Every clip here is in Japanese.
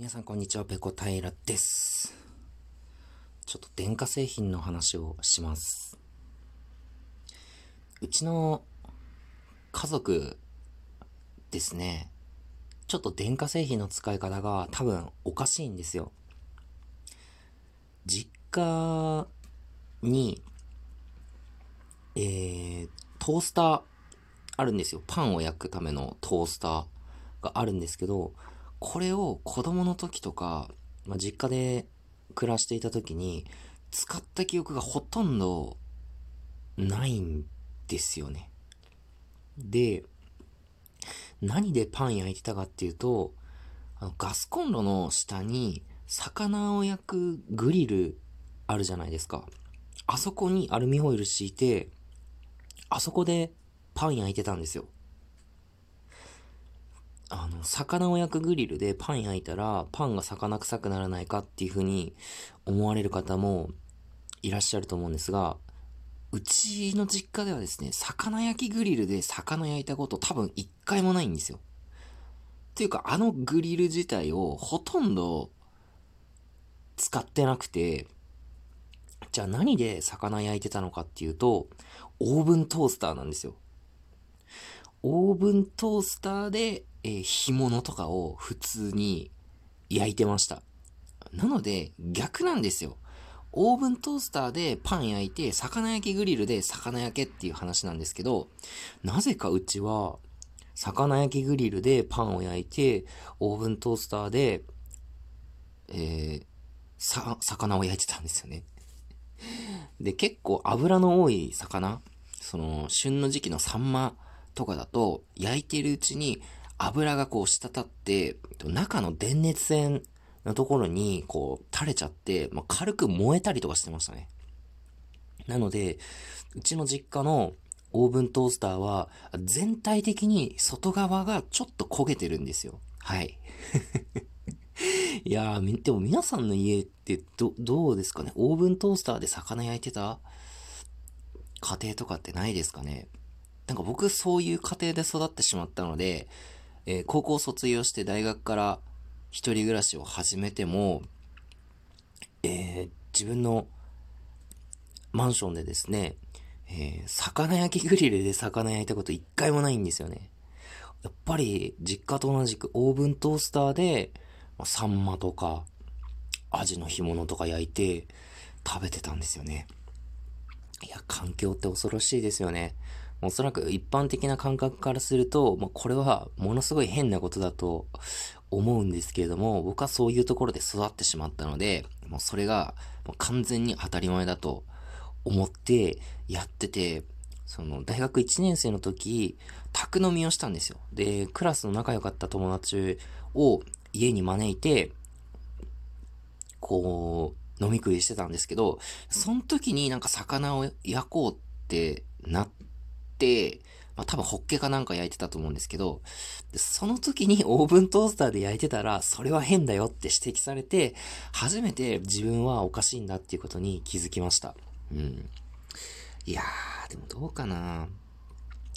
皆さんこんにちは、ペコ平です。ちょっと電化製品の話をします。うちの家族ですね、ちょっと電化製品の使い方が多分おかしいんですよ。実家に、えー、トースターあるんですよ。パンを焼くためのトースターがあるんですけど、これを子供の時とか、まあ、実家で暮らしていた時に、使った記憶がほとんどないんですよね。で、何でパン焼いてたかっていうと、あのガスコンロの下に魚を焼くグリルあるじゃないですか。あそこにアルミホイル敷いて、あそこでパン焼いてたんですよ。の、魚を焼くグリルでパン焼いたら、パンが魚臭くならないかっていうふうに思われる方もいらっしゃると思うんですが、うちの実家ではですね、魚焼きグリルで魚焼いたこと多分一回もないんですよ。っていうか、あのグリル自体をほとんど使ってなくて、じゃあ何で魚焼いてたのかっていうと、オーブントースターなんですよ。オーブントースターでえー、干物とかを普通に焼いてました。なので、逆なんですよ。オーブントースターでパン焼いて、魚焼きグリルで魚焼けっていう話なんですけど、なぜかうちは、魚焼きグリルでパンを焼いて、オーブントースターで、えー、さ、魚を焼いてたんですよね。で、結構油の多い魚、その、旬の時期のサンマとかだと、焼いてるうちに、油がこう滴って、中の電熱線のところにこう垂れちゃって、まあ、軽く燃えたりとかしてましたね。なので、うちの実家のオーブントースターは全体的に外側がちょっと焦げてるんですよ。はい。いやー、でも皆さんの家ってど、どうですかね？オーブントースターで魚焼いてた？家庭とかってないですかね？なんか僕そういう家庭で育ってしまったので、えー、高校卒業して大学から一人暮らしを始めても、えー、自分のマンションでですね、えー、魚焼きグリルで魚焼いたこと一回もないんですよね。やっぱり実家と同じくオーブントースターで、まあ、サンマとか、アジの干物とか焼いて食べてたんですよね。いや、環境って恐ろしいですよね。おそらく一般的な感覚からすると、まあ、これはものすごい変なことだと思うんですけれども、僕はそういうところで育ってしまったので、もうそれが完全に当たり前だと思ってやってて、その大学1年生の時、宅飲みをしたんですよ。で、クラスの仲良かった友達を家に招いて、こう、飲み食いしてたんですけど、その時になんか魚を焼こうってなって、まあ、多分ホッケかなんか焼いてたと思うんですけど、その時に オーブントースターで焼いてたら、それは変だよって指摘されて、初めて自分はおかしいんだっていうことに気づきました。うん。いやー、でもどうかな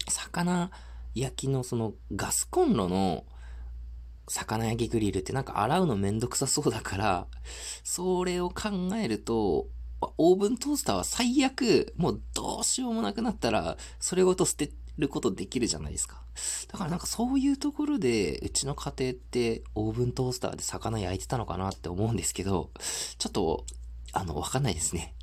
魚焼きのそのガスコンロの魚焼きグリルってなんか洗うのめんどくさそうだから、それを考えると、オーブントースターは最悪、もうどうしようもなくなったら、それごと捨てることできるじゃないですか。だからなんかそういうところで、うちの家庭ってオーブントースターで魚焼いてたのかなって思うんですけど、ちょっと、あの、わかんないですね。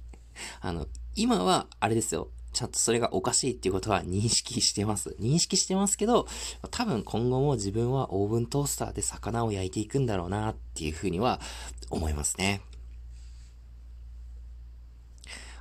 あの、今は、あれですよ。ちゃんとそれがおかしいっていうことは認識してます。認識してますけど、多分今後も自分はオーブントースターで魚を焼いていくんだろうなっていうふうには思いますね。